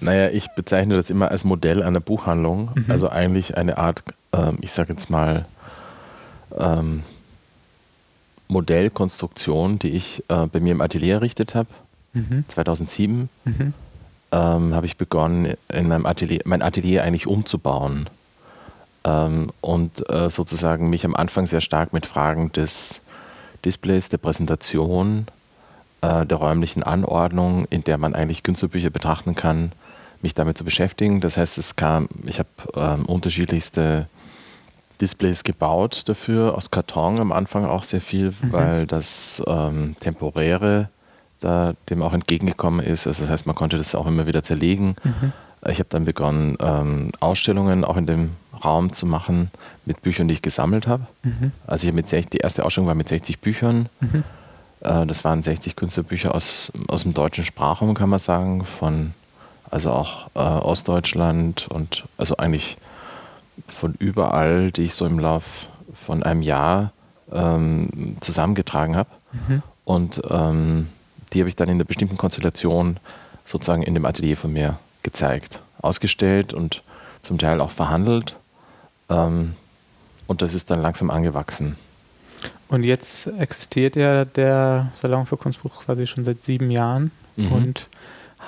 Naja, ich bezeichne das immer als Modell einer Buchhandlung. Mhm. Also eigentlich eine Art, ähm, ich sage jetzt mal, ähm, Modellkonstruktion, die ich äh, bei mir im Atelier errichtet habe. Mhm. 2007 mhm. ähm, habe ich begonnen, in meinem Atelier, mein Atelier eigentlich umzubauen. Ähm, und äh, sozusagen mich am Anfang sehr stark mit Fragen des Displays, der Präsentation, äh, der räumlichen Anordnung, in der man eigentlich Künstlerbücher betrachten kann, mich damit zu beschäftigen. Das heißt, es kam, ich habe ähm, unterschiedlichste Displays gebaut dafür, aus Karton am Anfang auch sehr viel, mhm. weil das ähm, Temporäre da dem auch entgegengekommen ist. Also das heißt, man konnte das auch immer wieder zerlegen. Mhm. Ich habe dann begonnen, ähm, Ausstellungen auch in dem Raum zu machen mit Büchern, die ich gesammelt habe. Mhm. Also ich habe mit 60, die erste Ausstellung war mit 60 Büchern. Mhm. Äh, das waren 60 Künstlerbücher aus, aus dem deutschen Sprachraum, kann man sagen, von also auch äh, Ostdeutschland und also eigentlich von überall, die ich so im Lauf von einem Jahr ähm, zusammengetragen habe. Mhm. Und ähm, die habe ich dann in einer bestimmten Konstellation sozusagen in dem Atelier von mir gezeigt, ausgestellt und zum Teil auch verhandelt. Ähm, und das ist dann langsam angewachsen. Und jetzt existiert ja der Salon für Kunstbuch quasi schon seit sieben Jahren mhm. und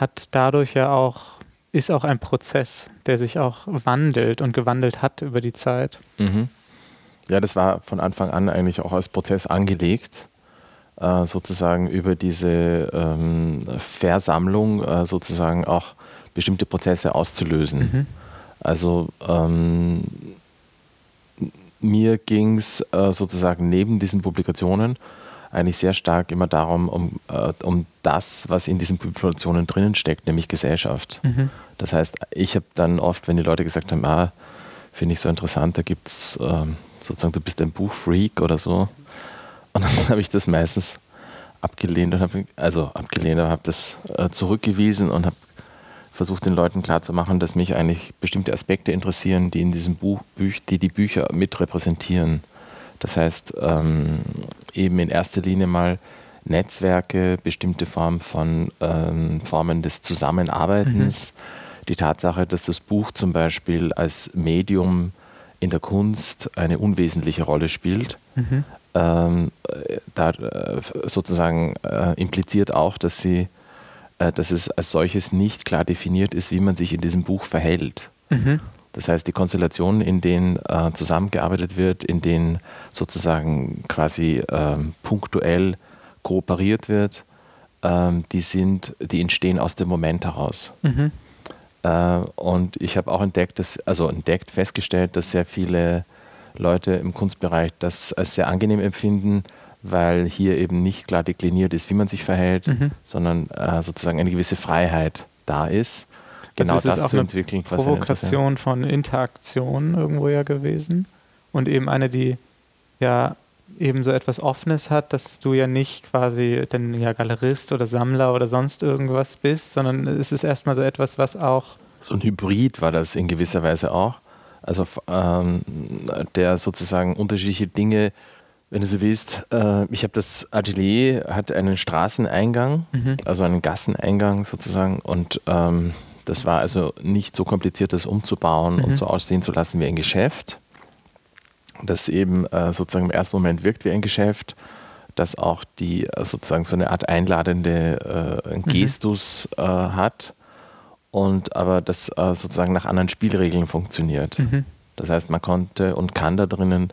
hat dadurch ja auch ist auch ein Prozess, der sich auch wandelt und gewandelt hat über die Zeit. Mhm. Ja, das war von Anfang an eigentlich auch als Prozess angelegt, äh, sozusagen über diese ähm, Versammlung äh, sozusagen auch bestimmte Prozesse auszulösen. Mhm. Also ähm, mir ging es äh, sozusagen neben diesen Publikationen eigentlich sehr stark immer darum, um, äh, um das, was in diesen Publikationen drinnen steckt, nämlich Gesellschaft. Mhm. Das heißt, ich habe dann oft, wenn die Leute gesagt haben, ah, finde ich so interessant, da gibt es ähm, sozusagen, du bist ein Buchfreak oder so. Und dann habe ich das meistens abgelehnt und habe, also abgelehnt, aber habe das äh, zurückgewiesen und habe versucht den Leuten klarzumachen, dass mich eigentlich bestimmte Aspekte interessieren, die in diesem Buch, die die Bücher mit repräsentieren. Das heißt, ähm, eben in erster Linie mal Netzwerke, bestimmte Formen von ähm, Formen des Zusammenarbeitens. Mhm. Die Tatsache, dass das Buch zum Beispiel als Medium in der Kunst eine unwesentliche Rolle spielt, mhm. ähm, da äh, sozusagen äh, impliziert auch, dass sie, äh, dass es als solches nicht klar definiert ist, wie man sich in diesem Buch verhält. Mhm. Das heißt, die Konstellationen, in denen äh, zusammengearbeitet wird, in denen sozusagen quasi ähm, punktuell kooperiert wird, ähm, die sind, die entstehen aus dem Moment heraus. Mhm. Äh, und ich habe auch entdeckt, dass, also entdeckt, festgestellt, dass sehr viele Leute im Kunstbereich das als sehr angenehm empfinden, weil hier eben nicht klar dekliniert ist, wie man sich verhält, mhm. sondern äh, sozusagen eine gewisse Freiheit da ist genau also das zu entwickeln. Provokation von Interaktion irgendwo ja gewesen und eben eine, die ja eben so etwas Offenes hat, dass du ja nicht quasi denn ja Galerist oder Sammler oder sonst irgendwas bist, sondern es ist erstmal so etwas, was auch so ein Hybrid war das in gewisser Weise auch. Also ähm, der sozusagen unterschiedliche Dinge, wenn du so willst, äh, ich habe das Atelier, hat einen Straßeneingang, mhm. also einen Gasseneingang sozusagen und ähm, das war also nicht so kompliziert, das umzubauen mhm. und so aussehen zu lassen wie ein Geschäft. Das eben äh, sozusagen im ersten Moment wirkt wie ein Geschäft, das auch die äh, sozusagen so eine Art einladende äh, mhm. Gestus mhm. hat und aber das äh, sozusagen nach anderen Spielregeln funktioniert. Mhm. Das heißt, man konnte und kann da drinnen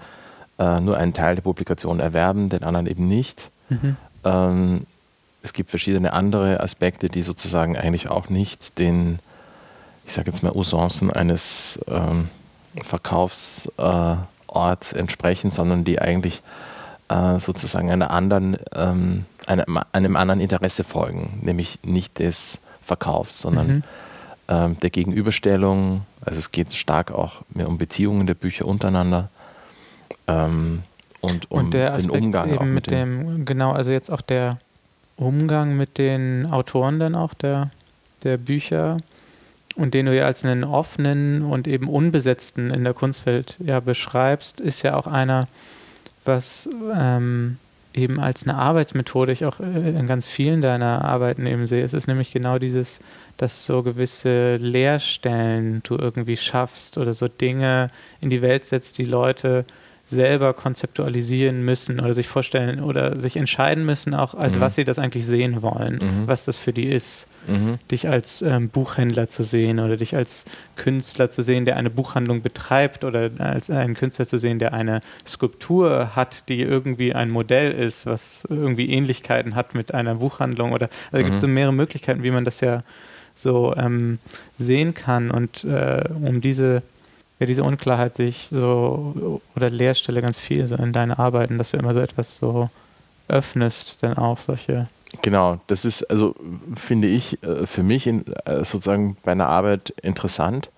nur einen Teil der Publikation erwerben, den anderen eben nicht. Mhm. Ähm, es gibt verschiedene andere Aspekte, die sozusagen eigentlich auch nicht den, ich sage jetzt mal, Usancen eines ähm, Verkaufsorts äh, entsprechen, sondern die eigentlich äh, sozusagen einer anderen, ähm, einem, einem, anderen Interesse folgen, nämlich nicht des Verkaufs, sondern mhm. ähm, der Gegenüberstellung. Also es geht stark auch mehr um Beziehungen der Bücher untereinander. Ähm, und um und den Umgang auch mit dem, genau, also jetzt auch der Umgang mit den Autoren dann auch der, der Bücher und den du ja als einen offenen und eben unbesetzten in der Kunstwelt ja beschreibst, ist ja auch einer, was ähm, eben als eine Arbeitsmethode ich auch äh, in ganz vielen deiner Arbeiten eben sehe. Es ist nämlich genau dieses, dass so gewisse Leerstellen du irgendwie schaffst oder so Dinge in die Welt setzt, die Leute selber konzeptualisieren müssen oder sich vorstellen oder sich entscheiden müssen, auch als mhm. was sie das eigentlich sehen wollen, mhm. was das für die ist. Mhm. Dich als ähm, Buchhändler zu sehen oder dich als Künstler zu sehen, der eine Buchhandlung betreibt oder als einen Künstler zu sehen, der eine Skulptur hat, die irgendwie ein Modell ist, was irgendwie Ähnlichkeiten hat mit einer Buchhandlung oder also gibt es so mhm. mehrere Möglichkeiten, wie man das ja so ähm, sehen kann und äh, um diese ja, diese Unklarheit sich so oder Leerstelle ganz viel so in deinen Arbeiten, dass du immer so etwas so öffnest, dann auch solche. Genau, das ist also, finde ich, äh, für mich in, äh, sozusagen bei einer Arbeit interessant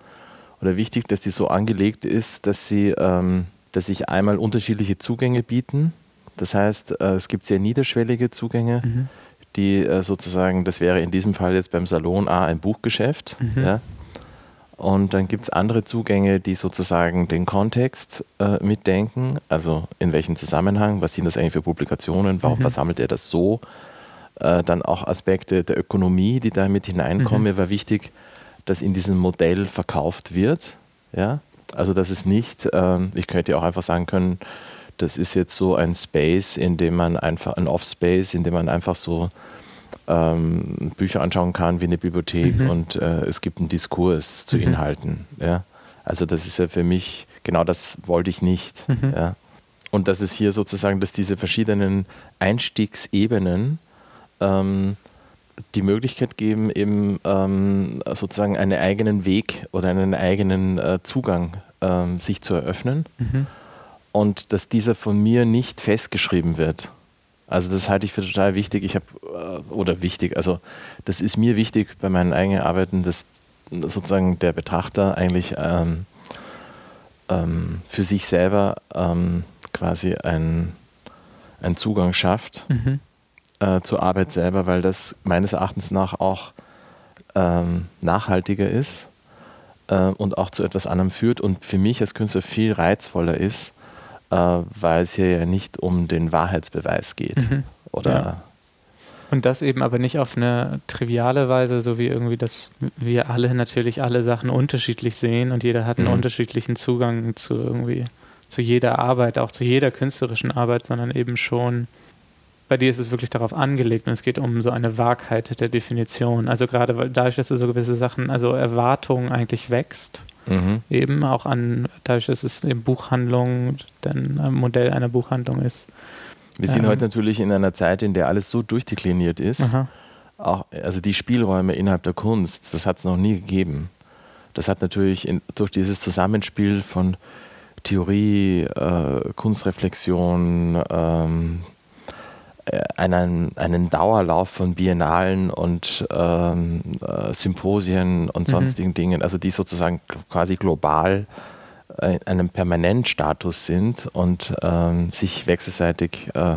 oder wichtig, dass die so angelegt ist, dass sie, ähm, dass sich einmal unterschiedliche Zugänge bieten. Das heißt, äh, es gibt sehr niederschwellige Zugänge, mhm. die sozusagen, das wäre in diesem Fall jetzt beim Salon A ein Buchgeschäft. Mhm. Ja? Und dann gibt es andere Zugänge, die sozusagen den Kontext äh, mitdenken, also in welchem Zusammenhang, was sind das eigentlich für Publikationen, warum mhm. versammelt er das so. Äh, dann auch Aspekte der Ökonomie, die da mit hineinkommen. Mhm. Mir war wichtig, dass in diesem Modell verkauft wird. Ja? Also dass es nicht, ähm, ich könnte auch einfach sagen können, das ist jetzt so ein Space, in dem man einfach, ein Off-Space, in dem man einfach so ähm, Bücher anschauen kann wie eine Bibliothek mhm. und äh, es gibt einen Diskurs zu mhm. Inhalten. Ja? Also das ist ja für mich, genau das wollte ich nicht. Mhm. Ja? Und das ist hier sozusagen, dass diese verschiedenen Einstiegsebenen ähm, die Möglichkeit geben, eben ähm, sozusagen einen eigenen Weg oder einen eigenen äh, Zugang ähm, sich zu eröffnen. Mhm. Und dass dieser von mir nicht festgeschrieben wird. Also das halte ich für total wichtig. Ich habe, äh, oder wichtig, also das ist mir wichtig bei meinen eigenen Arbeiten, dass sozusagen der Betrachter eigentlich ähm, ähm, für sich selber ähm, quasi einen Zugang schafft mhm. äh, zur Arbeit selber, weil das meines Erachtens nach auch ähm, nachhaltiger ist äh, und auch zu etwas anderem führt und für mich als Künstler viel reizvoller ist, äh, weil es hier ja nicht um den Wahrheitsbeweis geht. Mhm. Oder ja. Und das eben aber nicht auf eine triviale Weise, so wie irgendwie, dass wir alle natürlich alle Sachen unterschiedlich sehen und jeder hat einen mhm. unterschiedlichen Zugang zu irgendwie, zu jeder Arbeit, auch zu jeder künstlerischen Arbeit, sondern eben schon, bei dir ist es wirklich darauf angelegt und es geht um so eine Wahrheit der Definition. Also gerade dadurch, dass du so gewisse Sachen, also Erwartungen eigentlich wächst Mhm. Eben auch an, dadurch, dass es eine Buchhandlung, dann ein Modell einer Buchhandlung ist. Wir sind ähm, heute natürlich in einer Zeit, in der alles so durchdekliniert ist. Auch, also die Spielräume innerhalb der Kunst, das hat es noch nie gegeben. Das hat natürlich in, durch dieses Zusammenspiel von Theorie, äh, Kunstreflexion, ähm, äh, einen, einen Dauerlauf von Biennalen und ähm, äh, Symposien und mhm. sonstigen Dingen, also die sozusagen quasi global äh, einem Permanentstatus sind und ähm, sich wechselseitig äh,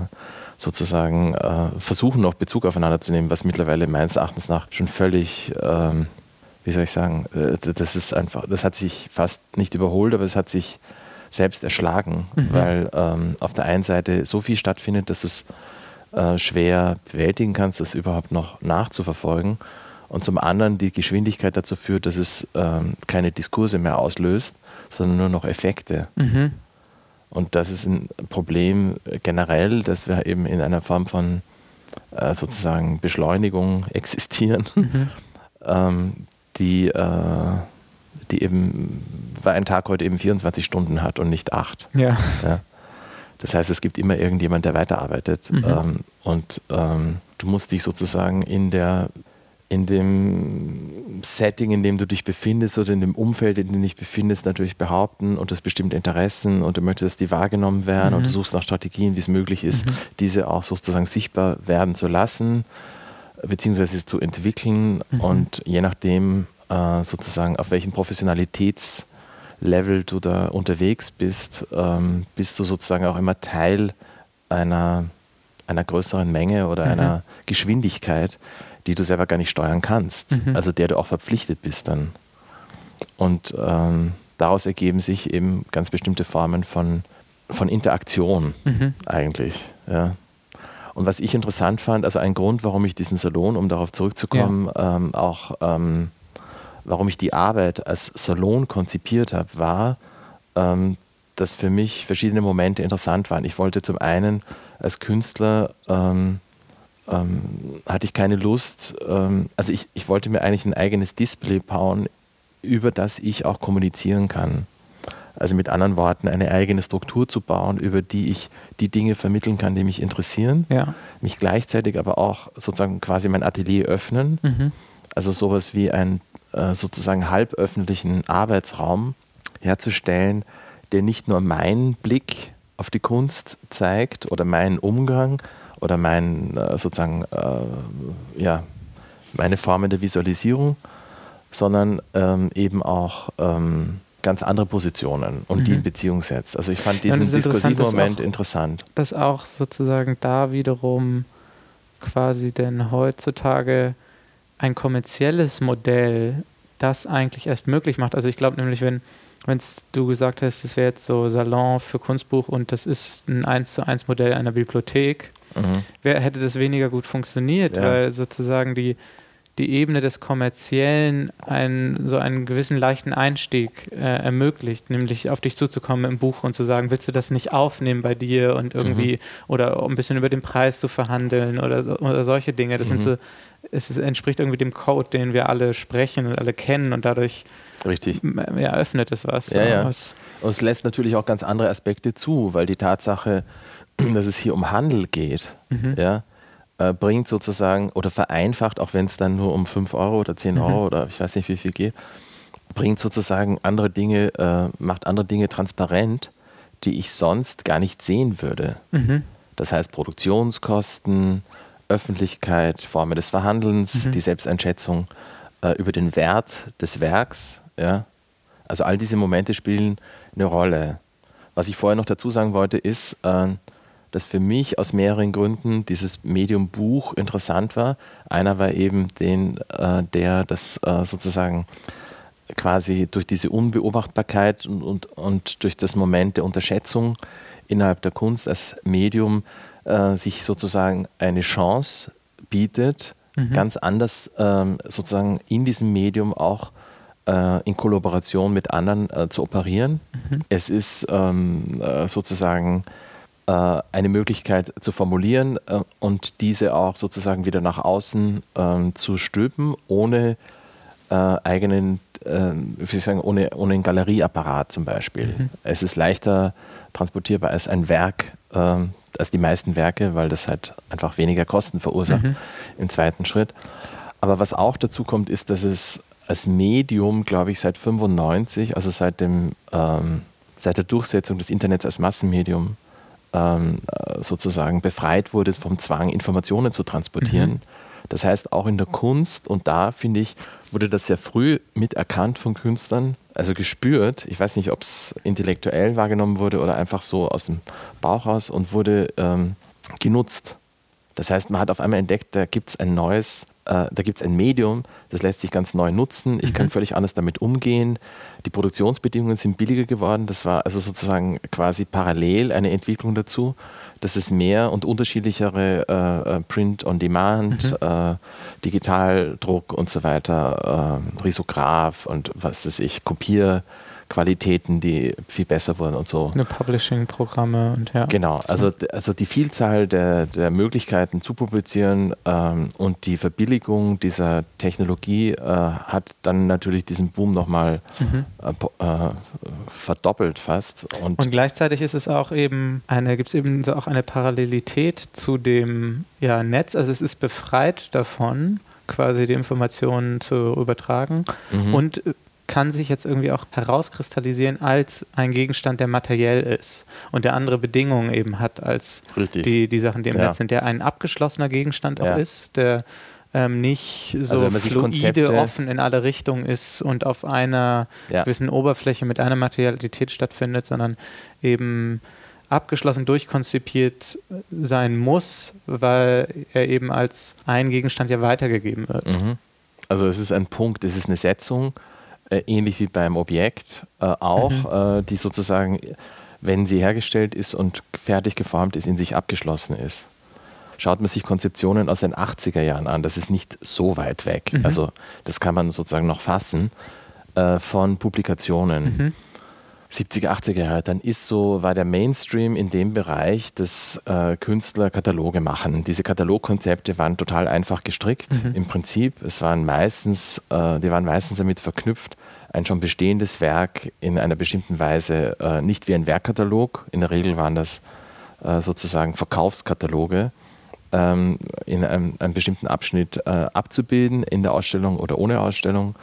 sozusagen äh, versuchen, noch Bezug aufeinander zu nehmen, was mittlerweile meines Erachtens nach schon völlig, ähm, wie soll ich sagen, äh, das ist einfach, das hat sich fast nicht überholt, aber es hat sich selbst erschlagen, mhm. weil ähm, auf der einen Seite so viel stattfindet, dass es äh, schwer bewältigen kannst, das überhaupt noch nachzuverfolgen. Und zum anderen die Geschwindigkeit dazu führt, dass es ähm, keine Diskurse mehr auslöst, sondern nur noch Effekte. Mhm. Und das ist ein Problem generell, dass wir eben in einer Form von äh, sozusagen Beschleunigung existieren, mhm. ähm, die, äh, die eben, weil ein Tag heute eben 24 Stunden hat und nicht acht. Ja. ja. Das heißt, es gibt immer irgendjemand, der weiterarbeitet. Mhm. Ähm, und ähm, du musst dich sozusagen in der in dem Setting, in dem du dich befindest oder in dem Umfeld, in dem du dich befindest, natürlich behaupten und das bestimmte Interessen und du möchtest, dass die wahrgenommen werden mhm. und du suchst nach Strategien, wie es möglich ist, mhm. diese auch sozusagen sichtbar werden zu lassen, beziehungsweise zu entwickeln mhm. und je nachdem äh, sozusagen auf welchem Professionalitäts- Level du da unterwegs bist, ähm, bist du sozusagen auch immer Teil einer, einer größeren Menge oder mhm. einer Geschwindigkeit, die du selber gar nicht steuern kannst, mhm. also der du auch verpflichtet bist dann. Und ähm, daraus ergeben sich eben ganz bestimmte Formen von, von Interaktion mhm. eigentlich. Ja. Und was ich interessant fand, also ein Grund, warum ich diesen Salon, um darauf zurückzukommen, ja. ähm, auch ähm, warum ich die Arbeit als Salon konzipiert habe, war, ähm, dass für mich verschiedene Momente interessant waren. Ich wollte zum einen als Künstler ähm, ähm, hatte ich keine Lust, ähm, also ich, ich wollte mir eigentlich ein eigenes Display bauen, über das ich auch kommunizieren kann. Also mit anderen Worten, eine eigene Struktur zu bauen, über die ich die Dinge vermitteln kann, die mich interessieren, ja. mich gleichzeitig aber auch sozusagen quasi mein Atelier öffnen. Mhm. Also sowas wie einen äh, sozusagen halböffentlichen Arbeitsraum herzustellen, der nicht nur meinen Blick auf die Kunst zeigt oder meinen Umgang oder mein, äh, sozusagen, äh, ja, meine Formen der Visualisierung, sondern ähm, eben auch ähm, ganz andere Positionen und mhm. die in Beziehung setzt. Also ich fand diesen ja, diskursiven Moment auch, interessant. Dass auch sozusagen da wiederum quasi denn heutzutage ein kommerzielles Modell das eigentlich erst möglich macht. Also ich glaube nämlich, wenn wenn du gesagt hast, es wäre jetzt so Salon für Kunstbuch und das ist ein 1 zu 1 Modell einer Bibliothek, mhm. wär, hätte das weniger gut funktioniert, ja. weil sozusagen die, die Ebene des Kommerziellen einen, so einen gewissen leichten Einstieg äh, ermöglicht, nämlich auf dich zuzukommen im Buch und zu sagen, willst du das nicht aufnehmen bei dir und irgendwie, mhm. oder ein bisschen über den Preis zu verhandeln oder, oder solche Dinge. Das mhm. sind so, es entspricht irgendwie dem Code, den wir alle sprechen und alle kennen und dadurch Richtig. Ja, öffnet es was. Ja, ja. Was und es lässt natürlich auch ganz andere Aspekte zu, weil die Tatsache, dass es hier um Handel geht, mhm. ja, äh, bringt sozusagen oder vereinfacht, auch wenn es dann nur um 5 Euro oder 10 mhm. Euro oder ich weiß nicht wie viel geht, bringt sozusagen andere Dinge, äh, macht andere Dinge transparent, die ich sonst gar nicht sehen würde. Mhm. Das heißt Produktionskosten, Öffentlichkeit, Formen des Verhandelns, mhm. die Selbsteinschätzung äh, über den Wert des Werks ja? Also all diese Momente spielen eine Rolle. Was ich vorher noch dazu sagen wollte, ist, äh, dass für mich aus mehreren Gründen dieses Medium Buch interessant war. Einer war eben den, äh, der das äh, sozusagen quasi durch diese Unbeobachtbarkeit und, und, und durch das Moment der Unterschätzung innerhalb der Kunst als Medium äh, sich sozusagen eine Chance bietet, mhm. ganz anders ähm, sozusagen in diesem Medium auch äh, in Kollaboration mit anderen äh, zu operieren. Mhm. Es ist ähm, äh, sozusagen äh, eine Möglichkeit zu formulieren äh, und diese auch sozusagen wieder nach außen ähm, zu stülpen, ohne eigenen, wie sagen, ohne, ohne einen Galerieapparat zum Beispiel. Mhm. Es ist leichter transportierbar als ein Werk, ähm, als die meisten Werke, weil das halt einfach weniger Kosten verursacht mhm. im zweiten Schritt. Aber was auch dazu kommt, ist, dass es als Medium, glaube ich, seit 95, also seit, dem, ähm, seit der Durchsetzung des Internets als Massenmedium, ähm, äh, sozusagen befreit wurde vom Zwang, Informationen zu transportieren. Mhm. Das heißt, auch in der Kunst, und da finde ich, wurde das sehr früh miterkannt von Künstlern, also gespürt. Ich weiß nicht, ob es intellektuell wahrgenommen wurde oder einfach so aus dem Bauch raus und wurde ähm, genutzt. Das heißt, man hat auf einmal entdeckt, da gibt es ein neues äh, da gibt es ein Medium, das lässt sich ganz neu nutzen. Ich mhm. kann völlig anders damit umgehen. Die Produktionsbedingungen sind billiger geworden. Das war also sozusagen quasi parallel eine Entwicklung dazu, dass es mehr und unterschiedlichere äh, äh Print on Demand, mhm. äh, Digitaldruck und so weiter, äh, Risograph und was weiß ich, Kopier Qualitäten, die viel besser wurden und so. Eine Publishing-Programme und ja. Genau, also, also die Vielzahl der, der Möglichkeiten zu publizieren ähm, und die Verbilligung dieser Technologie äh, hat dann natürlich diesen Boom nochmal mhm. äh, äh, verdoppelt fast. Und, und gleichzeitig ist es auch eben eine, gibt es eben so auch eine Parallelität zu dem ja, Netz, also es ist befreit davon, quasi die Informationen zu übertragen mhm. und kann sich jetzt irgendwie auch herauskristallisieren als ein Gegenstand, der materiell ist und der andere Bedingungen eben hat als die, die Sachen, die im ja. Netz sind, der ein abgeschlossener Gegenstand auch ja. ist, der ähm, nicht so also fluide, offen in alle Richtungen ist und auf einer ja. gewissen Oberfläche mit einer Materialität stattfindet, sondern eben abgeschlossen durchkonzipiert sein muss, weil er eben als ein Gegenstand ja weitergegeben wird. Mhm. Also es ist ein Punkt, es ist eine Setzung, äh, ähnlich wie beim Objekt äh, auch, mhm. äh, die sozusagen, wenn sie hergestellt ist und fertig geformt ist, in sich abgeschlossen ist. schaut man sich Konzeptionen aus den 80er Jahren an, das ist nicht so weit weg. Mhm. Also das kann man sozusagen noch fassen äh, von Publikationen. Mhm. 70er, 80er Jahre, dann ist so, war der Mainstream in dem Bereich, dass äh, Künstler Kataloge machen. Diese Katalogkonzepte waren total einfach gestrickt mhm. im Prinzip. Es waren meistens, äh, die waren meistens damit verknüpft, ein schon bestehendes Werk in einer bestimmten Weise, äh, nicht wie ein Werkkatalog, in der Regel waren das äh, sozusagen Verkaufskataloge, ähm, in einem, einem, bestimmten Abschnitt äh, abzubilden, in der Ausstellung oder ohne Ausstellung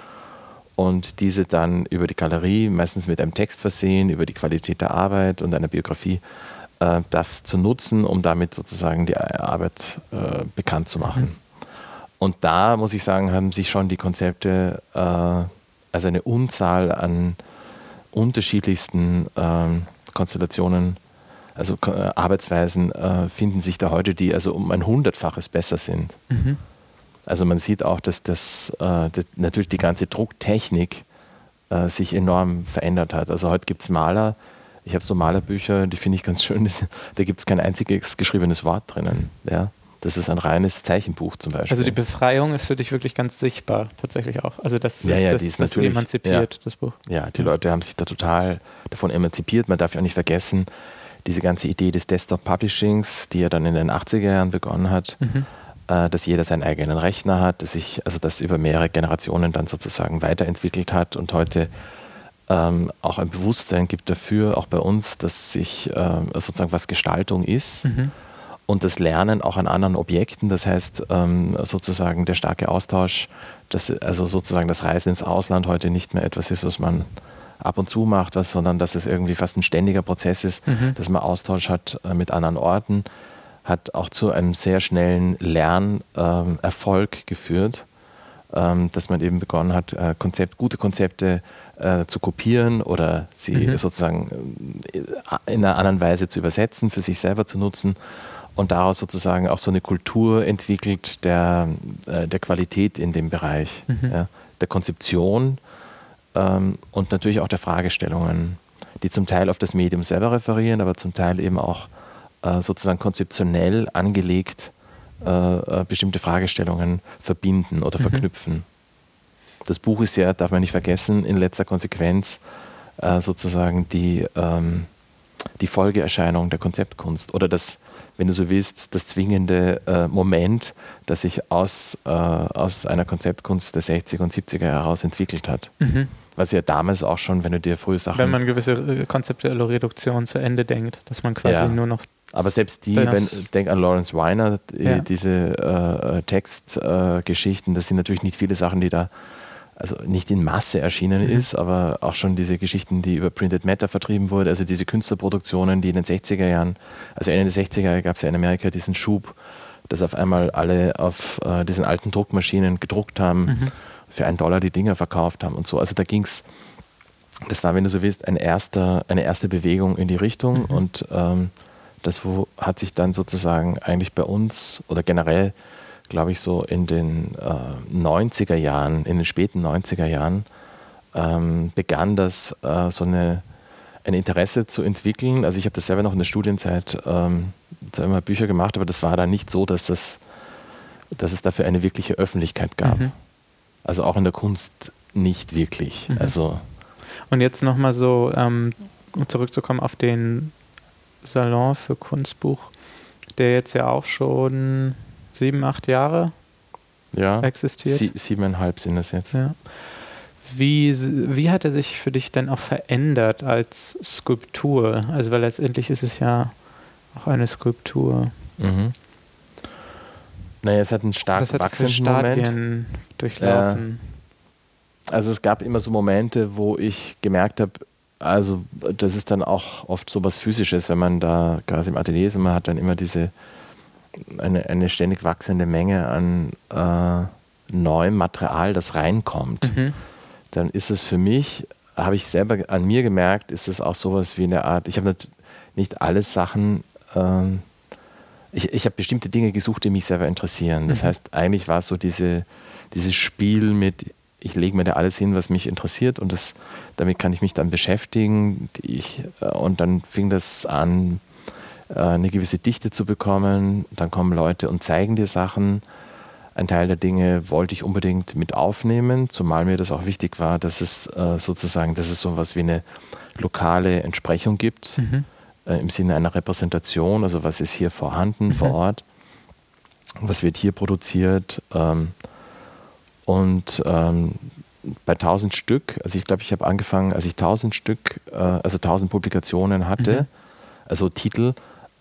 und diese dann über die Galerie, meistens mit einem Text versehen, über die Qualität der Arbeit und einer Biografie, äh, das zu nutzen, um damit sozusagen die Arbeit äh, bekannt zu machen. Mhm. Und da muss ich sagen, haben sich schon die Konzepte, äh, also eine Unzahl an unterschiedlichsten ähm, Konstellationen, also äh, Arbeitsweisen äh, finden sich da heute, die also um ein hundertfaches besser sind. Mhm. Also man sieht auch, dass das, äh, das natürlich die ganze Drucktechnik äh, sich enorm verändert hat. Also heute gibt es Maler, ich habe so Malerbücher, die finde ich ganz schön, da gibt es kein einziges geschriebenes Wort drinnen. Ja? Das ist ein reines Zeichenbuch zum Beispiel. Also die Befreiung ist für dich wirklich ganz sichtbar, tatsächlich auch. Also das, ja, ja, das, ist das emanzipiert, ja, das Buch. Ja, die Leute haben sich da total davon emanzipiert. Man darf ja auch nicht vergessen, diese ganze Idee des Desktop-Publishings, die ja dann in den 80er Jahren begonnen hat, mhm. Äh, dass jeder seinen eigenen Rechner hat, dass sich also das über mehrere Generationen dann sozusagen weiterentwickelt hat und heute ähm, auch ein Bewusstsein gibt dafür, auch bei uns, dass sich äh, sozusagen was Gestaltung ist. Mhm. Und das Lernen auch an anderen Objekten, das heißt ähm, sozusagen der starke Austausch, dass also sozusagen das Reisen ins Ausland heute nicht mehr etwas ist, was man ab und zu macht, was, sondern dass es irgendwie fast ein ständiger Prozess ist, mhm. dass man Austausch hat äh, mit anderen Orten, hat auch zu einem sehr schnellen Lernerfolg geführt, ähm, dass man eben begonnen hat, äh, Konzept, gute Konzepte äh, zu kopieren oder sie mhm. sozusagen äh, in einer anderen Weise zu übersetzen, für sich selber zu nutzen und daraus sozusagen auch so eine Kultur entwickelt der, der Qualität in dem Bereich, mhm. ja, der Konzeption ähm, und natürlich auch der Fragestellungen, die zum Teil auf das Medium selber referieren, aber zum Teil eben auch äh, sozusagen konzeptionell angelegt äh, äh, bestimmte Fragestellungen verbinden oder mhm. verknüpfen. Das Buch ist ja, darf man nicht vergessen, in letzter Konsequenz äh, sozusagen die, ähm, die Folgeerscheinung der Konzeptkunst oder das, wenn du so willst, das zwingende äh, Moment, das sich aus, äh, aus einer Konzeptkunst der 60er und 70er heraus entwickelt hat. Mhm. Was ja damals auch schon, wenn du dir frühe Sachen. Wenn man gewisse konzeptuelle Reduktion zu Ende denkt, dass man quasi ja. nur noch aber selbst die, wenn denk an Lawrence Weiner, ja. diese äh, Textgeschichten, äh, das sind natürlich nicht viele Sachen, die da also nicht in Masse erschienen mhm. ist, aber auch schon diese Geschichten, die über Printed Matter vertrieben wurden, also diese Künstlerproduktionen, die in den 60er Jahren, also Ende der 60er Jahre gab es ja in Amerika diesen Schub, dass auf einmal alle auf äh, diesen alten Druckmaschinen gedruckt haben, mhm. für einen Dollar die Dinger verkauft haben und so. Also da ging es, das war, wenn du so willst, ein erster, eine erste Bewegung in die Richtung mhm. und ähm, das hat sich dann sozusagen eigentlich bei uns oder generell, glaube ich, so in den äh, 90er Jahren, in den späten 90er Jahren, ähm, begann das äh, so eine, ein Interesse zu entwickeln. Also ich habe das selber noch in der Studienzeit ähm, immer Bücher gemacht, aber das war dann nicht so, dass, das, dass es dafür eine wirkliche Öffentlichkeit gab. Mhm. Also auch in der Kunst nicht wirklich. Mhm. Also und jetzt nochmal so, ähm, um zurückzukommen auf den Salon für Kunstbuch, der jetzt ja auch schon sieben, acht Jahre ja, existiert. Sie, siebeneinhalb sind es jetzt. Ja. Wie, wie hat er sich für dich denn auch verändert als Skulptur? Also, weil letztendlich ist es ja auch eine Skulptur. Mhm. Naja, es hat einen stark Was wachsenden Stadien Moment. durchlaufen. Ja. Also es gab immer so Momente, wo ich gemerkt habe, also das ist dann auch oft so was Physisches, wenn man da quasi im Atelier ist und man hat dann immer diese eine, eine ständig wachsende Menge an äh, neuem Material, das reinkommt. Mhm. Dann ist es für mich, habe ich selber an mir gemerkt, ist es auch sowas wie eine Art, ich habe nicht alle Sachen, ähm, ich, ich habe bestimmte Dinge gesucht, die mich selber interessieren. Das mhm. heißt, eigentlich war es so diese, dieses Spiel mit, ich lege mir da alles hin, was mich interessiert und das, damit kann ich mich dann beschäftigen. Ich, äh, und dann fing das an äh, eine gewisse Dichte zu bekommen. Dann kommen Leute und zeigen dir Sachen. Ein Teil der Dinge wollte ich unbedingt mit aufnehmen, zumal mir das auch wichtig war, dass es äh, sozusagen, dass es so etwas wie eine lokale Entsprechung gibt, mhm. im Sinne einer Repräsentation, also was ist hier vorhanden mhm. vor Ort, was wird hier produziert. Ähm, und ähm, bei 1000 Stück, also ich glaube, ich habe angefangen, als ich 1000 Stück, äh, also 1000 Publikationen hatte, mhm. also Titel,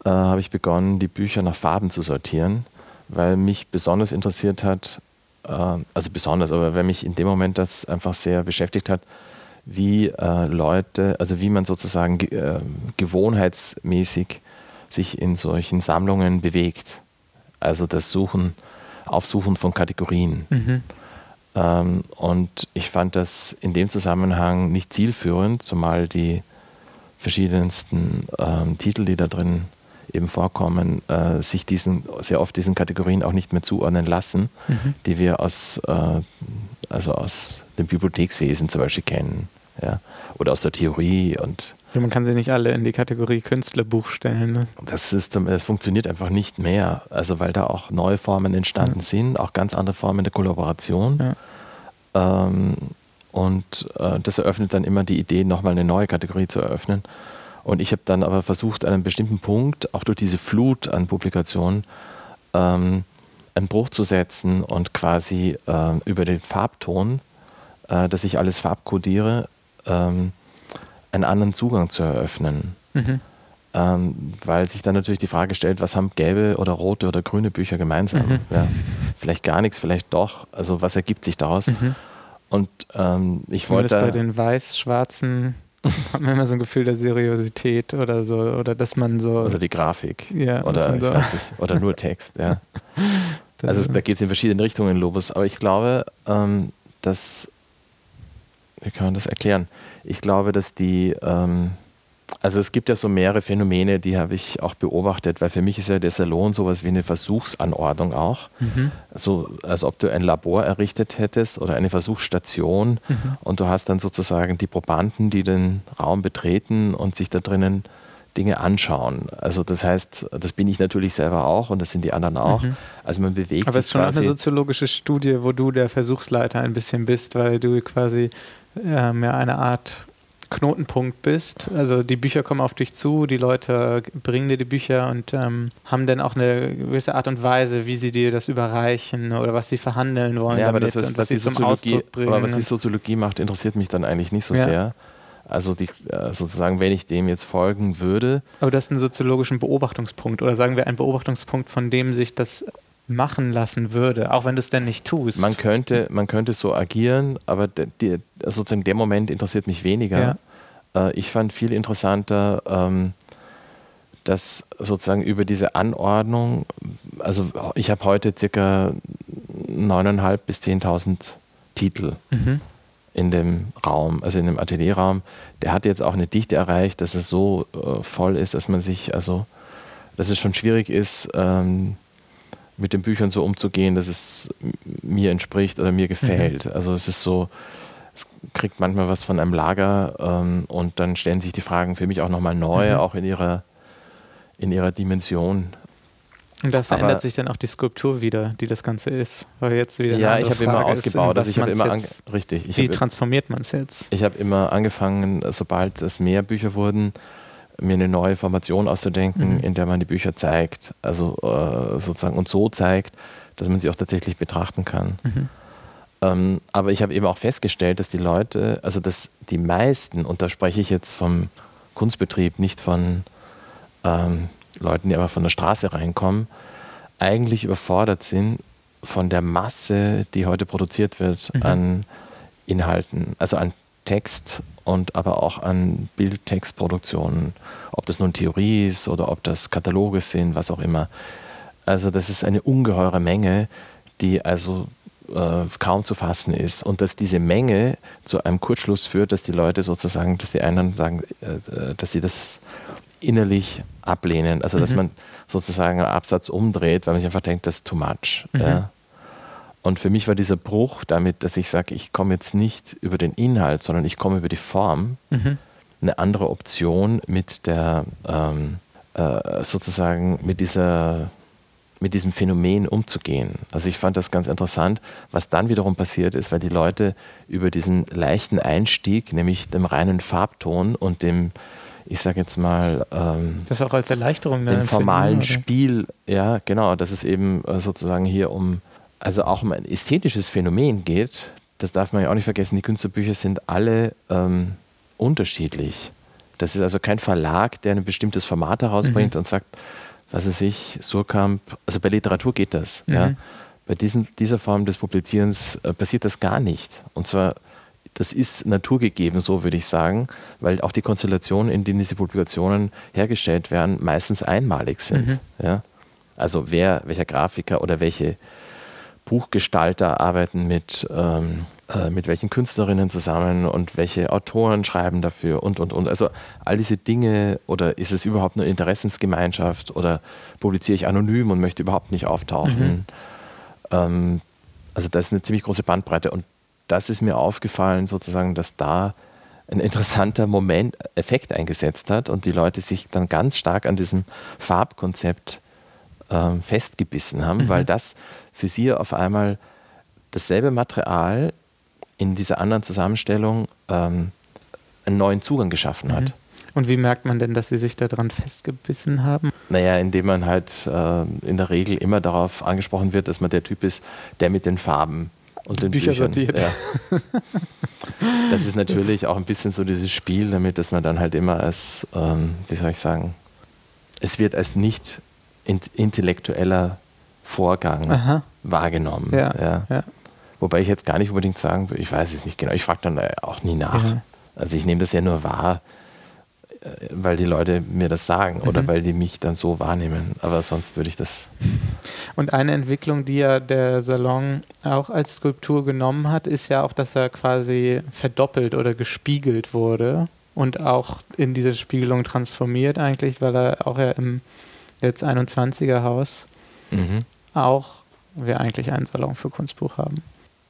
äh, habe ich begonnen, die Bücher nach Farben zu sortieren, weil mich besonders interessiert hat, äh, also besonders, aber weil mich in dem Moment das einfach sehr beschäftigt hat, wie äh, Leute, also wie man sozusagen ge äh, gewohnheitsmäßig sich in solchen Sammlungen bewegt. Also das Suchen, Aufsuchen von Kategorien. Mhm. Ähm, und ich fand das in dem Zusammenhang nicht zielführend, zumal die verschiedensten ähm, Titel, die da drin eben vorkommen, äh, sich diesen, sehr oft diesen Kategorien auch nicht mehr zuordnen lassen, mhm. die wir aus, äh, also aus dem Bibliothekswesen zum Beispiel kennen. Ja? Oder aus der Theorie und ja, man kann sie nicht alle in die Kategorie Künstlerbuch stellen. Ne? Das, ist zum, das funktioniert einfach nicht mehr. Also weil da auch neue Formen entstanden ja. sind, auch ganz andere Formen der Kollaboration. Ja. Ähm, und äh, das eröffnet dann immer die Idee, nochmal eine neue Kategorie zu eröffnen. Und ich habe dann aber versucht, an einem bestimmten Punkt, auch durch diese Flut an Publikationen, ähm, einen Bruch zu setzen und quasi äh, über den Farbton, äh, dass ich alles farbkodiere, ähm, einen anderen Zugang zu eröffnen. Mhm. Ähm, weil sich dann natürlich die Frage stellt, was haben gelbe oder rote oder grüne Bücher gemeinsam? Mhm. Ja, vielleicht gar nichts, vielleicht doch. Also was ergibt sich daraus? Mhm. Und ähm, ich Zumindest wollte. bei den weiß-schwarzen hat man immer so ein Gefühl der Seriosität oder so, oder dass man so. Oder die Grafik. Ja, oder, so nicht, oder nur Text, ja. also da geht es in verschiedene Richtungen, Lobos. Aber ich glaube, ähm, dass. Wie kann man das erklären? ich glaube, dass die, ähm, also es gibt ja so mehrere Phänomene, die habe ich auch beobachtet, weil für mich ist ja der Salon sowas wie eine Versuchsanordnung auch. Mhm. So, als ob du ein Labor errichtet hättest oder eine Versuchsstation mhm. und du hast dann sozusagen die Probanden, die den Raum betreten und sich da drinnen Dinge anschauen. Also das heißt, das bin ich natürlich selber auch und das sind die anderen auch. Mhm. Also man bewegt Aber es ist schon eine soziologische Studie, wo du der Versuchsleiter ein bisschen bist, weil du quasi ähm, ja eine Art Knotenpunkt bist. Also die Bücher kommen auf dich zu, die Leute bringen dir die Bücher und ähm, haben dann auch eine gewisse Art und Weise, wie sie dir das überreichen oder was sie verhandeln wollen. Ja, aber das ist, was, die Soziologie, aber was die Soziologie macht, interessiert mich dann eigentlich nicht so ja. sehr. Also die, äh, sozusagen, wenn ich dem jetzt folgen würde. Aber das ist ein soziologischen Beobachtungspunkt oder sagen wir ein Beobachtungspunkt, von dem sich das machen lassen würde, auch wenn du es denn nicht tust. Man könnte, man könnte so agieren, aber die, sozusagen der Moment interessiert mich weniger. Ja. Äh, ich fand viel interessanter, ähm, dass sozusagen über diese Anordnung, also ich habe heute circa 9.500 bis 10.000 Titel. Mhm in dem Raum, also in dem Atelierraum, der hat jetzt auch eine Dichte erreicht, dass es so äh, voll ist, dass man sich, also, dass es schon schwierig ist, ähm, mit den Büchern so umzugehen, dass es mir entspricht oder mir gefällt. Mhm. Also es ist so, es kriegt manchmal was von einem Lager ähm, und dann stellen sich die Fragen für mich auch nochmal neu, mhm. auch in ihrer, in ihrer Dimension. Und da verändert Aber, sich dann auch die Skulptur wieder, die das Ganze ist. Weil jetzt wieder ja, ich habe immer ausgebaut. also ich habe immer richtig. wie transformiert man es jetzt? Ich habe immer angefangen, sobald es mehr Bücher wurden, mir eine neue Formation auszudenken, mhm. in der man die Bücher zeigt, also äh, sozusagen und so zeigt, dass man sie auch tatsächlich betrachten kann. Mhm. Ähm, aber ich habe eben auch festgestellt, dass die Leute, also dass die meisten, und da spreche ich jetzt vom Kunstbetrieb, nicht von ähm, Leuten, die aber von der Straße reinkommen, eigentlich überfordert sind von der Masse, die heute produziert wird mhm. an Inhalten, also an Text und aber auch an Bildtextproduktionen, ob das nun Theorie ist oder ob das Kataloge sind, was auch immer. Also das ist eine ungeheure Menge, die also äh, kaum zu fassen ist und dass diese Menge zu einem Kurzschluss führt, dass die Leute sozusagen, dass die einen sagen, äh, dass sie das innerlich ablehnen. Also, dass mhm. man sozusagen einen Absatz umdreht, weil man sich einfach denkt, das ist too much. Mhm. Ja. Und für mich war dieser Bruch damit, dass ich sage, ich komme jetzt nicht über den Inhalt, sondern ich komme über die Form, mhm. eine andere Option mit der, ähm, äh, sozusagen mit dieser mit diesem Phänomen umzugehen. Also ich fand das ganz interessant, was dann wiederum passiert ist, weil die Leute über diesen leichten Einstieg, nämlich dem reinen Farbton und dem, ich sage jetzt mal, ähm, das auch als Erleichterung dem formalen Spiel, ja genau, dass es eben äh, sozusagen hier um, also auch um ein ästhetisches Phänomen geht. Das darf man ja auch nicht vergessen. Die Künstlerbücher sind alle ähm, unterschiedlich. Das ist also kein Verlag, der ein bestimmtes Format herausbringt mhm. und sagt, was weiß ich, Surkamp, also bei Literatur geht das. Mhm. Ja. Bei diesen, dieser Form des Publizierens äh, passiert das gar nicht. Und zwar, das ist naturgegeben, so würde ich sagen, weil auch die Konstellationen, in denen diese Publikationen hergestellt werden, meistens einmalig sind. Mhm. Ja. Also wer, welcher Grafiker oder welche Buchgestalter arbeiten mit ähm, äh, mit welchen Künstlerinnen zusammen und welche Autoren schreiben dafür und, und, und. Also all diese Dinge oder ist es überhaupt eine Interessensgemeinschaft oder publiziere ich anonym und möchte überhaupt nicht auftauchen. Mhm. Ähm, also da ist eine ziemlich große Bandbreite und das ist mir aufgefallen sozusagen, dass da ein interessanter Moment, Effekt eingesetzt hat und die Leute sich dann ganz stark an diesem Farbkonzept äh, festgebissen haben, mhm. weil das für sie auf einmal dasselbe Material in dieser anderen Zusammenstellung ähm, einen neuen Zugang geschaffen hat. Mhm. Und wie merkt man denn, dass Sie sich daran festgebissen haben? Naja, indem man halt äh, in der Regel immer darauf angesprochen wird, dass man der Typ ist, der mit den Farben und den Bücher Büchern. sortiert. Ja. Das ist natürlich auch ein bisschen so dieses Spiel damit, dass man dann halt immer als, ähm, wie soll ich sagen, es wird als nicht intellektueller Vorgang Aha. wahrgenommen. Ja, ja. ja. Wobei ich jetzt gar nicht unbedingt sagen würde, ich weiß es nicht genau. Ich frage dann auch nie nach. Also ich nehme das ja nur wahr, äh, weil die Leute mir das sagen mhm. oder weil die mich dann so wahrnehmen. Aber sonst würde ich das. Und eine Entwicklung, die ja der Salon auch als Skulptur genommen hat, ist ja auch, dass er quasi verdoppelt oder gespiegelt wurde und auch in diese Spiegelung transformiert eigentlich, weil er auch ja im jetzt 21er Haus mhm. Auch wir eigentlich einen Salon für Kunstbuch haben.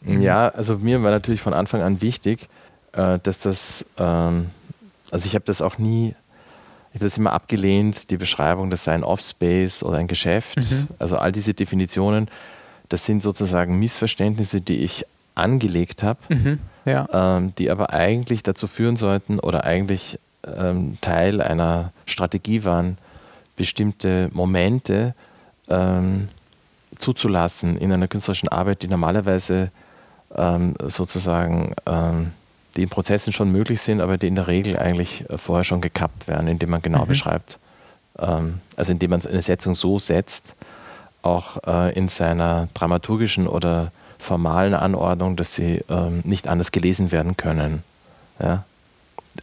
Mhm. Ja, also mir war natürlich von Anfang an wichtig, äh, dass das, ähm, also ich habe das auch nie, ich habe das immer abgelehnt, die Beschreibung, das sei ein Offspace oder ein Geschäft. Mhm. Also all diese Definitionen, das sind sozusagen Missverständnisse, die ich angelegt habe, mhm. ja. ähm, die aber eigentlich dazu führen sollten oder eigentlich ähm, Teil einer Strategie waren, bestimmte Momente ähm, zuzulassen in einer künstlerischen Arbeit, die normalerweise ähm, sozusagen, ähm, die in Prozessen schon möglich sind, aber die in der Regel eigentlich äh, vorher schon gekappt werden, indem man genau mhm. beschreibt, ähm, also indem man eine Setzung so setzt, auch äh, in seiner dramaturgischen oder formalen Anordnung, dass sie ähm, nicht anders gelesen werden können. Ja?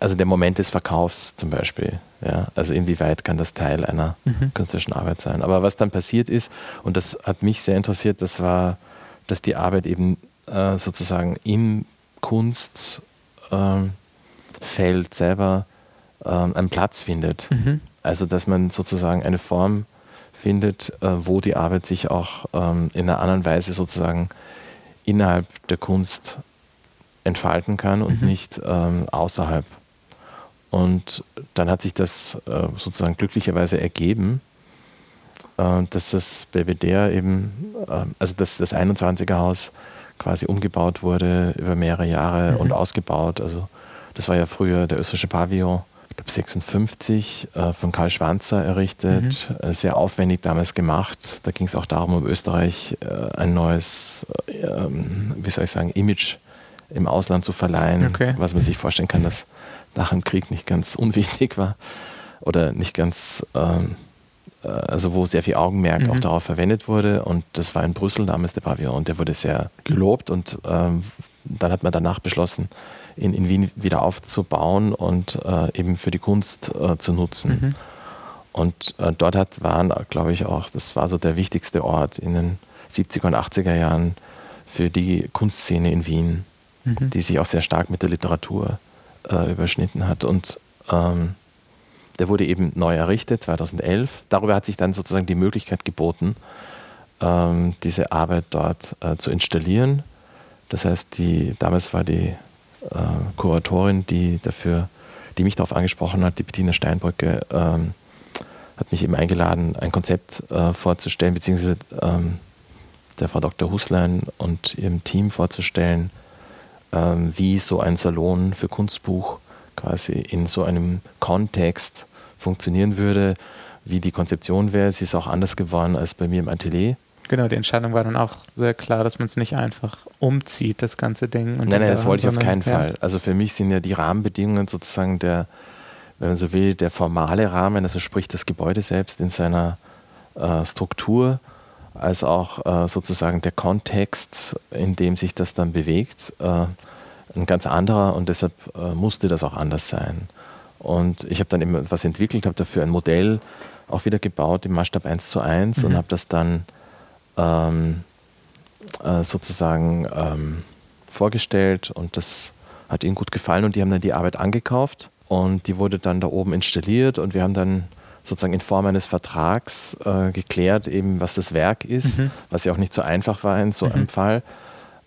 Also der Moment des Verkaufs zum Beispiel. Ja? Also inwieweit kann das Teil einer mhm. künstlerischen Arbeit sein. Aber was dann passiert ist, und das hat mich sehr interessiert, das war, dass die Arbeit eben äh, sozusagen im Kunstfeld äh, selber äh, einen Platz findet. Mhm. Also dass man sozusagen eine Form findet, äh, wo die Arbeit sich auch ähm, in einer anderen Weise sozusagen innerhalb der Kunst entfalten kann und mhm. nicht ähm, außerhalb. Und dann hat sich das äh, sozusagen glücklicherweise ergeben, äh, dass das Belvedere eben, äh, also das, das 21er Haus quasi umgebaut wurde über mehrere Jahre mhm. und ausgebaut. Also das war ja früher der österreichische Pavillon, ich glaube 56, äh, von Karl Schwanzer errichtet, mhm. sehr aufwendig damals gemacht. Da ging es auch darum, um Österreich ein neues, ähm, wie soll ich sagen, Image im Ausland zu verleihen, okay. was man sich vorstellen kann, dass nach dem Krieg nicht ganz unwichtig war oder nicht ganz ähm, äh, also wo sehr viel Augenmerk mhm. auch darauf verwendet wurde. Und das war in Brüssel damals der Pavillon und der wurde sehr gelobt. Und ähm, dann hat man danach beschlossen, in, in Wien wieder aufzubauen und äh, eben für die Kunst äh, zu nutzen. Mhm. Und äh, dort hat, waren, glaube ich, auch, das war so der wichtigste Ort in den 70er und 80er Jahren für die Kunstszene in Wien, mhm. die sich auch sehr stark mit der Literatur äh, überschnitten hat. Und ähm, der wurde eben neu errichtet, 2011. Darüber hat sich dann sozusagen die Möglichkeit geboten, ähm, diese Arbeit dort äh, zu installieren. Das heißt, die, damals war die äh, Kuratorin, die dafür, die mich darauf angesprochen hat, die Bettina Steinbrücke, ähm, hat mich eben eingeladen, ein Konzept äh, vorzustellen, beziehungsweise ähm, der Frau Dr. Huslein und ihrem Team vorzustellen, wie so ein Salon für Kunstbuch quasi in so einem Kontext funktionieren würde, wie die Konzeption wäre. Sie ist auch anders geworden als bei mir im Atelier. Genau, die Entscheidung war dann auch sehr klar, dass man es nicht einfach umzieht, das ganze Ding. nein, nein, da das wollte ich auf keinen ja. Fall. Also für mich sind ja die Rahmenbedingungen sozusagen der, wenn man so will, der formale Rahmen, also sprich das Gebäude selbst in seiner äh, Struktur, als auch äh, sozusagen der Kontext, in dem sich das dann bewegt, äh, ein ganz anderer und deshalb äh, musste das auch anders sein. Und ich habe dann eben was entwickelt, habe dafür ein Modell auch wieder gebaut im Maßstab 1 zu 1 mhm. und habe das dann ähm, äh, sozusagen ähm, vorgestellt und das hat ihnen gut gefallen und die haben dann die Arbeit angekauft und die wurde dann da oben installiert und wir haben dann sozusagen in Form eines Vertrags äh, geklärt, eben was das Werk ist, mhm. was ja auch nicht so einfach war in so einem mhm. Fall,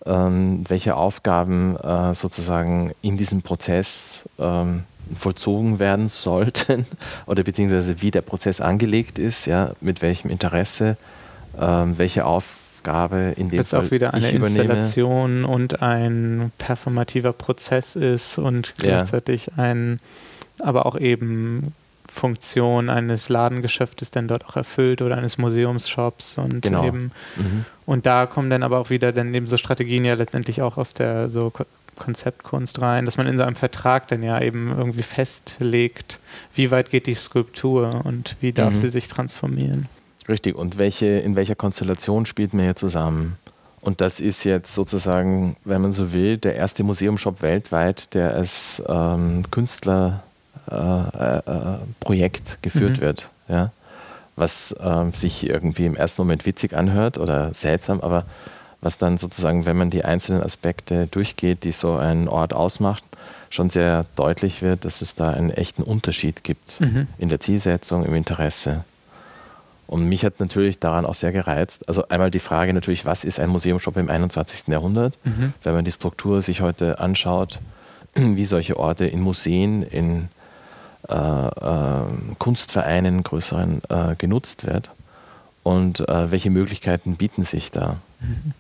ähm, welche Aufgaben äh, sozusagen in diesem Prozess ähm, vollzogen werden sollten oder beziehungsweise wie der Prozess angelegt ist, ja, mit welchem Interesse, ähm, welche Aufgabe in dem Jetzt Fall auch wieder eine Installation und ein performativer Prozess ist und gleichzeitig ja. ein, aber auch eben Funktion eines Ladengeschäftes denn dort auch erfüllt oder eines Museumsshops und genau. eben mhm. und da kommen dann aber auch wieder dann eben so Strategien ja letztendlich auch aus der so Konzeptkunst rein, dass man in so einem Vertrag dann ja eben irgendwie festlegt, wie weit geht die Skulptur und wie darf mhm. sie sich transformieren. Richtig, und welche, in welcher Konstellation spielt man hier zusammen? Und das ist jetzt sozusagen, wenn man so will, der erste Museumshop weltweit, der als ähm, Künstler äh, Projekt geführt mhm. wird. Ja? Was äh, sich irgendwie im ersten Moment witzig anhört oder seltsam, aber was dann sozusagen, wenn man die einzelnen Aspekte durchgeht, die so einen Ort ausmacht, schon sehr deutlich wird, dass es da einen echten Unterschied gibt mhm. in der Zielsetzung, im Interesse. Und mich hat natürlich daran auch sehr gereizt. Also einmal die Frage natürlich, was ist ein Museumshop im 21. Jahrhundert? Mhm. Wenn man die Struktur sich heute anschaut, wie solche Orte in Museen, in Kunstvereinen größeren äh, genutzt wird und welche Möglichkeiten bieten sich da. Mhm.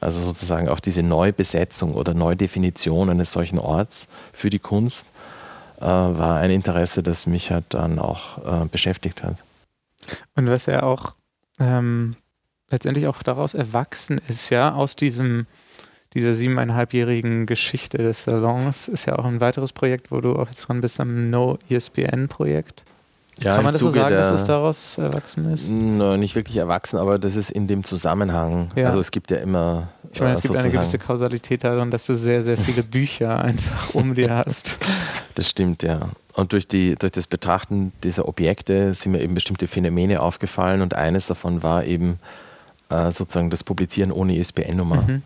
Also sozusagen auch diese Neubesetzung oder Neudefinition eines solchen Orts für die Kunst äh, war ein Interesse, das mich halt dann auch äh, beschäftigt hat. Und was ja auch ähm, letztendlich auch daraus erwachsen ist, ja, aus diesem dieser siebeneinhalbjährigen Geschichte des Salons ist ja auch ein weiteres Projekt, wo du auch jetzt dran bist am No ESPN-Projekt. Ja, Kann man das Zuge so sagen, dass es daraus erwachsen ist? No, nicht wirklich erwachsen, aber das ist in dem Zusammenhang. Ja. Also es gibt ja immer. Ich meine, es gibt eine gewisse Kausalität darin, dass du sehr, sehr viele Bücher einfach um dir hast. Das stimmt, ja. Und durch, die, durch das Betrachten dieser Objekte sind mir eben bestimmte Phänomene aufgefallen und eines davon war eben äh, sozusagen das Publizieren ohne ISBN-Nummer. Mhm.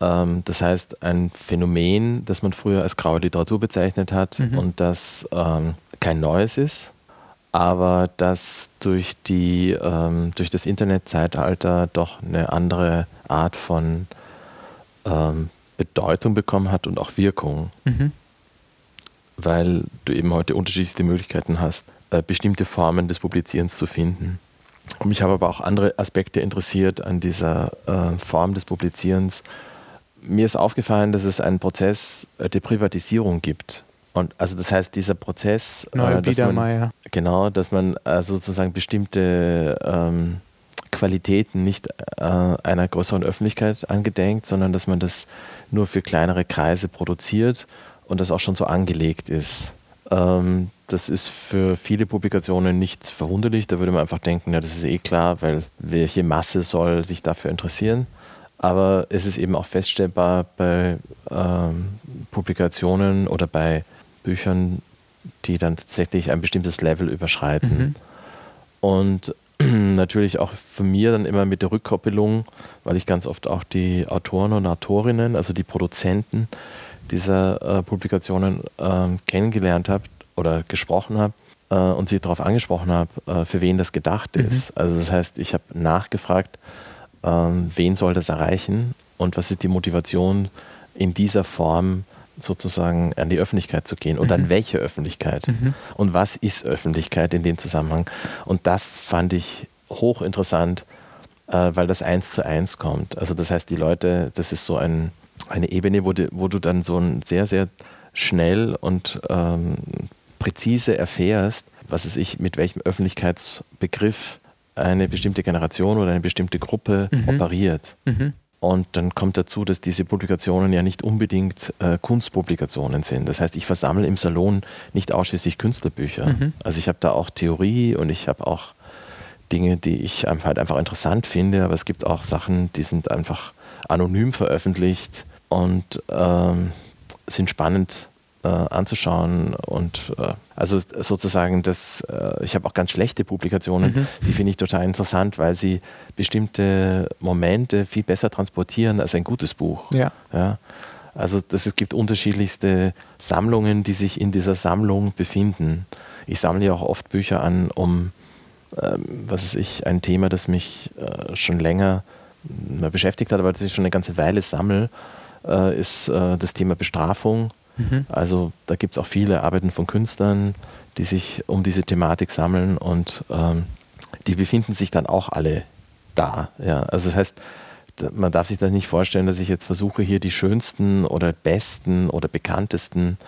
Ähm, das heißt, ein Phänomen, das man früher als graue Literatur bezeichnet hat mhm. und das ähm, kein neues ist, aber das durch, die, ähm, durch das Internetzeitalter doch eine andere Art von ähm, Bedeutung bekommen hat und auch Wirkung. Mhm. Weil du eben heute unterschiedlichste Möglichkeiten hast, äh, bestimmte Formen des Publizierens zu finden. Und mich haben aber auch andere Aspekte interessiert an dieser äh, Form des Publizierens, mir ist aufgefallen, dass es einen Prozess äh, der Privatisierung gibt. Und also das heißt, dieser Prozess, äh, dass man, genau, dass man äh, sozusagen bestimmte ähm, Qualitäten nicht äh, einer größeren Öffentlichkeit angedenkt, sondern dass man das nur für kleinere Kreise produziert und das auch schon so angelegt ist. Ähm, das ist für viele Publikationen nicht verwunderlich. Da würde man einfach denken, ja, das ist eh klar, weil welche Masse soll sich dafür interessieren? Aber es ist eben auch feststellbar bei ähm, Publikationen oder bei Büchern, die dann tatsächlich ein bestimmtes Level überschreiten. Mhm. Und natürlich auch von mir dann immer mit der Rückkoppelung, weil ich ganz oft auch die Autoren und Autorinnen, also die Produzenten dieser äh, Publikationen äh, kennengelernt habe oder gesprochen habe äh, und sie darauf angesprochen habe, äh, für wen das gedacht mhm. ist. Also das heißt, ich habe nachgefragt, ähm, wen soll das erreichen und was ist die Motivation, in dieser Form sozusagen an die Öffentlichkeit zu gehen und mhm. an welche Öffentlichkeit mhm. und was ist Öffentlichkeit in dem Zusammenhang. Und das fand ich hochinteressant, äh, weil das eins zu eins kommt. Also das heißt, die Leute, das ist so ein, eine Ebene, wo, die, wo du dann so ein sehr, sehr schnell und ähm, präzise erfährst, was es ich, mit welchem Öffentlichkeitsbegriff eine bestimmte Generation oder eine bestimmte Gruppe mhm. operiert. Mhm. Und dann kommt dazu, dass diese Publikationen ja nicht unbedingt äh, Kunstpublikationen sind. Das heißt, ich versammle im Salon nicht ausschließlich Künstlerbücher. Mhm. Also ich habe da auch Theorie und ich habe auch Dinge, die ich halt einfach interessant finde, aber es gibt auch Sachen, die sind einfach anonym veröffentlicht und ähm, sind spannend äh, anzuschauen und äh, also sozusagen das, äh, ich habe auch ganz schlechte Publikationen, mhm. die finde ich total interessant, weil sie bestimmte Momente viel besser transportieren als ein gutes Buch. Ja. ja? Also das, es gibt unterschiedlichste Sammlungen, die sich in dieser Sammlung befinden. Ich sammle ja auch oft Bücher an, um, ähm, was weiß ich, ein Thema, das mich äh, schon länger beschäftigt hat, aber das ich schon eine ganze Weile sammle, äh, ist äh, das Thema Bestrafung Mhm. Also da gibt es auch viele Arbeiten von Künstlern, die sich um diese Thematik sammeln und ähm, die befinden sich dann auch alle da. Ja. Also das heißt, man darf sich das nicht vorstellen, dass ich jetzt versuche, hier die schönsten oder besten oder bekanntesten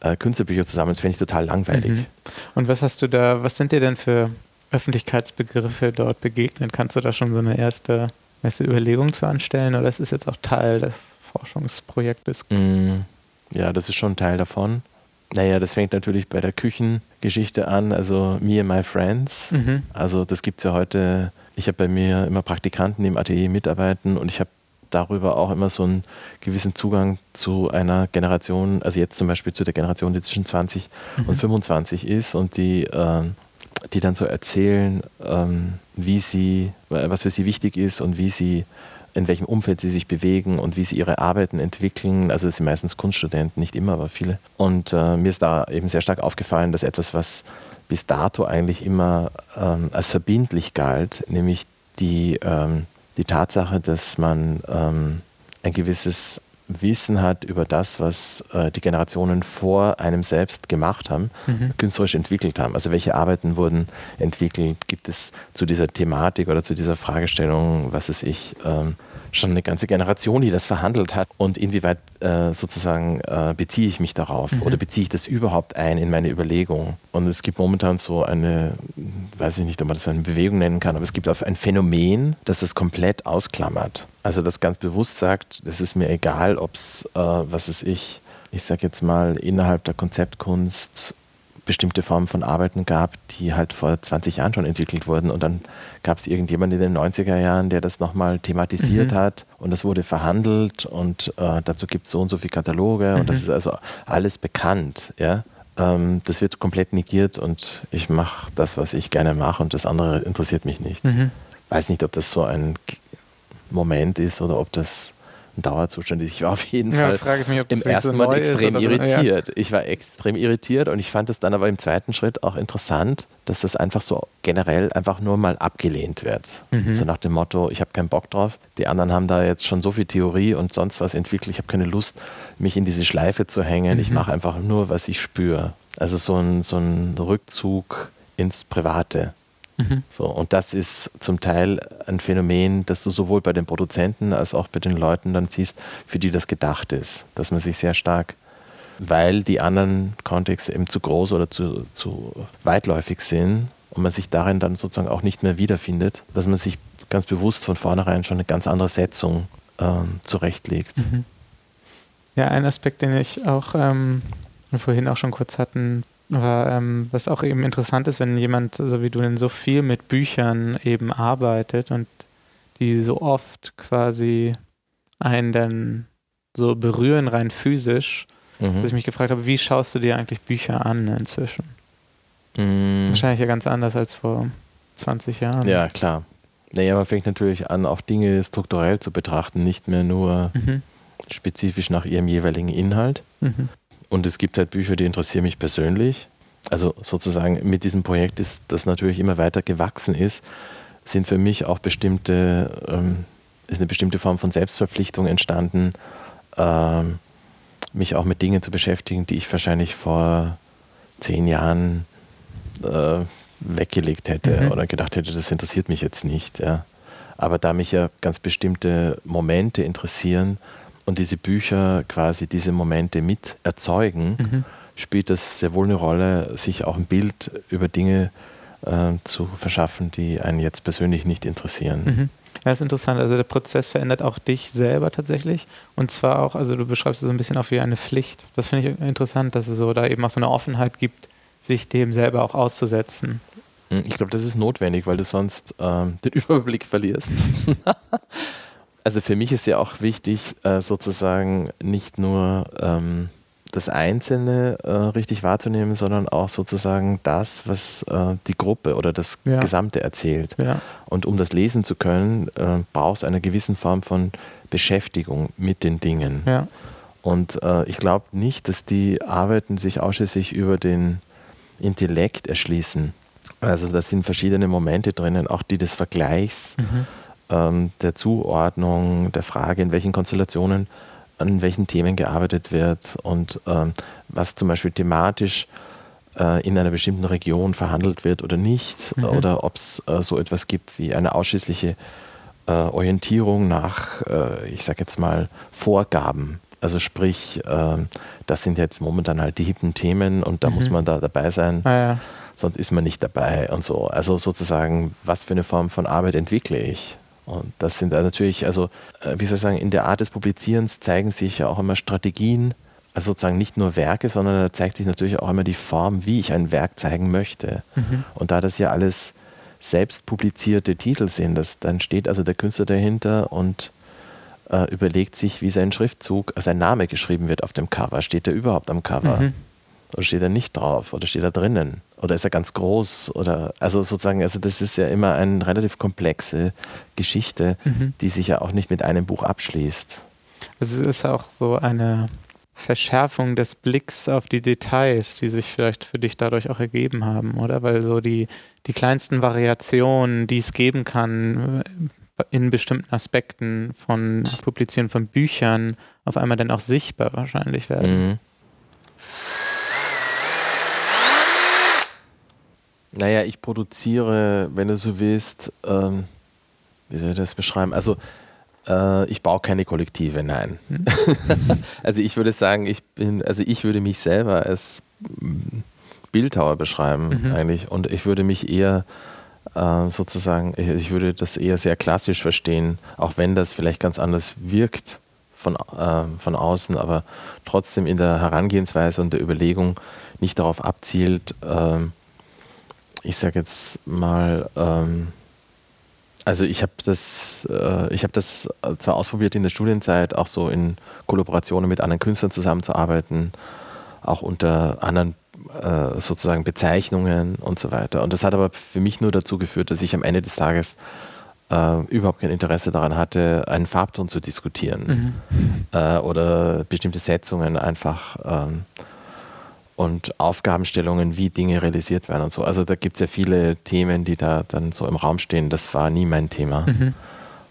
äh, Künstlerbücher zu sammeln. Das finde ich total langweilig. Mhm. Und was hast du da, was sind dir denn für Öffentlichkeitsbegriffe dort begegnet? Kannst du da schon so eine erste, erste Überlegung zu anstellen oder ist es jetzt auch Teil des Forschungsprojektes? Mhm. Ja, das ist schon ein Teil davon. Naja, das fängt natürlich bei der Küchengeschichte an, also Me and My Friends. Mhm. Also das gibt es ja heute. Ich habe bei mir immer Praktikanten im Atelier mitarbeiten und ich habe darüber auch immer so einen gewissen Zugang zu einer Generation, also jetzt zum Beispiel zu der Generation, die zwischen 20 mhm. und 25 ist und die, äh, die dann so erzählen, ähm, wie sie, was für sie wichtig ist und wie sie in welchem Umfeld sie sich bewegen und wie sie ihre Arbeiten entwickeln. Also das sind meistens Kunststudenten, nicht immer, aber viele. Und äh, mir ist da eben sehr stark aufgefallen, dass etwas, was bis dato eigentlich immer ähm, als verbindlich galt, nämlich die, ähm, die Tatsache, dass man ähm, ein gewisses Wissen hat über das, was äh, die Generationen vor einem selbst gemacht haben, mhm. künstlerisch entwickelt haben. Also welche Arbeiten wurden entwickelt? Gibt es zu dieser Thematik oder zu dieser Fragestellung, was ist ich, ähm, schon eine ganze Generation, die das verhandelt hat und inwieweit äh, sozusagen äh, beziehe ich mich darauf mhm. oder beziehe ich das überhaupt ein in meine Überlegung. Und es gibt momentan so eine, weiß ich nicht, ob man das eine Bewegung nennen kann, aber es gibt auch ein Phänomen, das das komplett ausklammert. Also das ganz bewusst sagt, es ist mir egal, ob es, äh, was ist ich, ich sage jetzt mal, innerhalb der Konzeptkunst bestimmte Formen von Arbeiten gab, die halt vor 20 Jahren schon entwickelt wurden. Und dann gab es irgendjemanden in den 90er Jahren, der das nochmal thematisiert mhm. hat und das wurde verhandelt und äh, dazu gibt es so und so viele Kataloge mhm. und das mhm. ist also alles bekannt. Ja? Ähm, das wird komplett negiert und ich mache das, was ich gerne mache und das andere interessiert mich nicht. Mhm. Weiß nicht, ob das so ein Moment ist oder ob das ein Dauerzustand ist. Ich war auf jeden ja, Fall mich, im ersten so Mal extrem irritiert. Ja. Ich war extrem irritiert und ich fand es dann aber im zweiten Schritt auch interessant, dass das einfach so generell einfach nur mal abgelehnt wird. Mhm. So nach dem Motto, ich habe keinen Bock drauf. Die anderen haben da jetzt schon so viel Theorie und sonst was entwickelt. Ich habe keine Lust, mich in diese Schleife zu hängen. Mhm. Ich mache einfach nur, was ich spüre. Also so ein, so ein Rückzug ins Private. Mhm. So, und das ist zum Teil ein Phänomen, das du sowohl bei den Produzenten als auch bei den Leuten dann siehst, für die das gedacht ist. Dass man sich sehr stark, weil die anderen Kontexte eben zu groß oder zu, zu weitläufig sind und man sich darin dann sozusagen auch nicht mehr wiederfindet, dass man sich ganz bewusst von vornherein schon eine ganz andere Setzung ähm, zurechtlegt. Mhm. Ja, ein Aspekt, den ich auch ähm, vorhin auch schon kurz hatten, aber, ähm, was auch eben interessant ist, wenn jemand, so wie du denn so viel mit Büchern eben arbeitet und die so oft quasi einen dann so berühren, rein physisch, mhm. dass ich mich gefragt habe, wie schaust du dir eigentlich Bücher an inzwischen? Mhm. Wahrscheinlich ja ganz anders als vor 20 Jahren. Ja, klar. Naja, man fängt natürlich an, auch Dinge strukturell zu betrachten, nicht mehr nur mhm. spezifisch nach ihrem jeweiligen Inhalt. Mhm. Und es gibt halt Bücher, die interessieren mich persönlich. Also sozusagen mit diesem Projekt ist das natürlich immer weiter gewachsen ist, sind für mich auch bestimmte, ähm, ist eine bestimmte Form von Selbstverpflichtung entstanden, ähm, mich auch mit Dingen zu beschäftigen, die ich wahrscheinlich vor zehn Jahren äh, weggelegt hätte mhm. oder gedacht hätte, das interessiert mich jetzt nicht. Ja. Aber da mich ja ganz bestimmte Momente interessieren und diese Bücher quasi diese Momente mit erzeugen, mhm. spielt das sehr wohl eine Rolle, sich auch ein Bild über Dinge äh, zu verschaffen, die einen jetzt persönlich nicht interessieren. Mhm. Ja, ist interessant. Also der Prozess verändert auch dich selber tatsächlich. Und zwar auch, also du beschreibst es so ein bisschen auch wie eine Pflicht. Das finde ich interessant, dass es so da eben auch so eine Offenheit gibt, sich dem selber auch auszusetzen. Hm, ich glaube, das ist notwendig, weil du sonst ähm, den Überblick verlierst. also für mich ist ja auch wichtig, äh, sozusagen nicht nur ähm, das Einzelne äh, richtig wahrzunehmen, sondern auch sozusagen das, was äh, die Gruppe oder das ja. Gesamte erzählt. Ja. Und um das lesen zu können, brauchst du eine gewisse Form von Beschäftigung mit den Dingen. Ja. Und ich glaube nicht, dass die Arbeiten sich ausschließlich über den Intellekt erschließen. Also da sind verschiedene Momente drinnen, auch die des Vergleichs, mhm. Ähm, der Zuordnung, der Frage, in welchen Konstellationen an welchen Themen gearbeitet wird und ähm, was zum Beispiel thematisch äh, in einer bestimmten Region verhandelt wird oder nicht, mhm. oder ob es äh, so etwas gibt wie eine ausschließliche äh, Orientierung nach, äh, ich sage jetzt mal, Vorgaben. Also sprich, ähm, das sind jetzt momentan halt die hippen Themen und da mhm. muss man da dabei sein. Ah, ja. Sonst ist man nicht dabei und so. Also sozusagen, was für eine Form von Arbeit entwickle ich? Und das sind natürlich, also äh, wie soll ich sagen, in der Art des Publizierens zeigen sich ja auch immer Strategien, also sozusagen nicht nur Werke, sondern da zeigt sich natürlich auch immer die Form, wie ich ein Werk zeigen möchte. Mhm. Und da das ja alles selbst publizierte Titel sind, das, dann steht also der Künstler dahinter und äh, überlegt sich, wie sein Schriftzug, sein Name geschrieben wird auf dem Cover. Steht er überhaupt am Cover? Mhm. Oder steht er nicht drauf? Oder steht er drinnen? Oder ist er ganz groß? Oder also sozusagen, also das ist ja immer eine relativ komplexe Geschichte, mhm. die sich ja auch nicht mit einem Buch abschließt. Also es ist auch so eine Verschärfung des Blicks auf die Details, die sich vielleicht für dich dadurch auch ergeben haben, oder? Weil so die, die kleinsten Variationen, die es geben kann äh, in bestimmten Aspekten von Publizieren von Büchern, auf einmal dann auch sichtbar wahrscheinlich werden. Mhm. Naja, ich produziere, wenn du so willst, ähm, wie soll ich das beschreiben? Also, äh, ich baue keine Kollektive, nein. Hm. also, ich würde sagen, ich bin, also ich würde mich selber als Bildhauer beschreiben, mhm. eigentlich. Und ich würde mich eher äh, sozusagen, ich würde das eher sehr klassisch verstehen, auch wenn das vielleicht ganz anders wirkt von, äh, von außen, aber trotzdem in der Herangehensweise und der Überlegung nicht darauf abzielt, ähm, ich sage jetzt mal, ähm, also ich habe das, äh, ich habe das zwar ausprobiert in der Studienzeit, auch so in Kollaborationen mit anderen Künstlern zusammenzuarbeiten, auch unter anderen äh, sozusagen Bezeichnungen und so weiter. Und das hat aber für mich nur dazu geführt, dass ich am Ende des Tages äh, überhaupt kein Interesse daran hatte, einen Farbton zu diskutieren mhm. äh, oder bestimmte Setzungen einfach ähm, und Aufgabenstellungen, wie Dinge realisiert werden und so. Also da gibt es ja viele Themen, die da dann so im Raum stehen. Das war nie mein Thema. Mhm.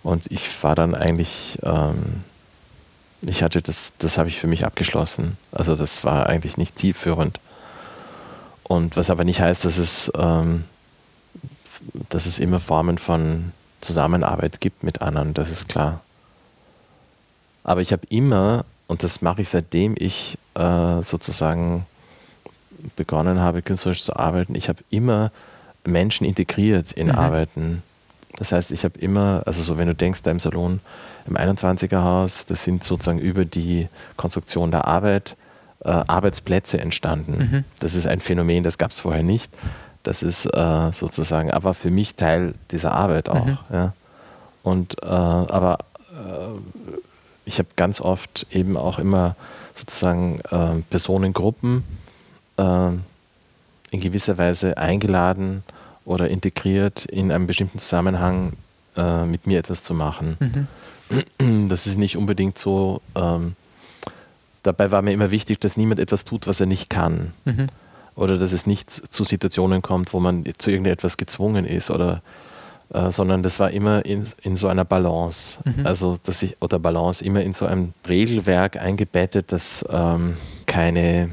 Und ich war dann eigentlich, ähm, ich hatte das, das habe ich für mich abgeschlossen. Also das war eigentlich nicht zielführend. Und was aber nicht heißt, dass es, ähm, dass es immer Formen von Zusammenarbeit gibt mit anderen, das ist klar. Aber ich habe immer, und das mache ich seitdem ich äh, sozusagen begonnen habe, künstlerisch zu arbeiten, ich habe immer Menschen integriert in mhm. Arbeiten. Das heißt, ich habe immer, also so wenn du denkst, da im Salon im 21er Haus, das sind sozusagen über die Konstruktion der Arbeit äh, Arbeitsplätze entstanden. Mhm. Das ist ein Phänomen, das gab es vorher nicht. Das ist äh, sozusagen aber für mich Teil dieser Arbeit auch. Mhm. Ja. Und äh, aber äh, ich habe ganz oft eben auch immer sozusagen äh, Personengruppen in gewisser Weise eingeladen oder integriert, in einem bestimmten Zusammenhang äh, mit mir etwas zu machen. Mhm. Das ist nicht unbedingt so. Ähm, dabei war mir immer wichtig, dass niemand etwas tut, was er nicht kann. Mhm. Oder dass es nicht zu Situationen kommt, wo man zu irgendetwas gezwungen ist oder äh, sondern das war immer in, in so einer Balance. Mhm. Also, dass ich, oder Balance immer in so einem Regelwerk eingebettet, das ähm, keine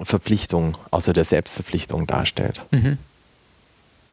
Verpflichtung außer der Selbstverpflichtung darstellt. Mhm.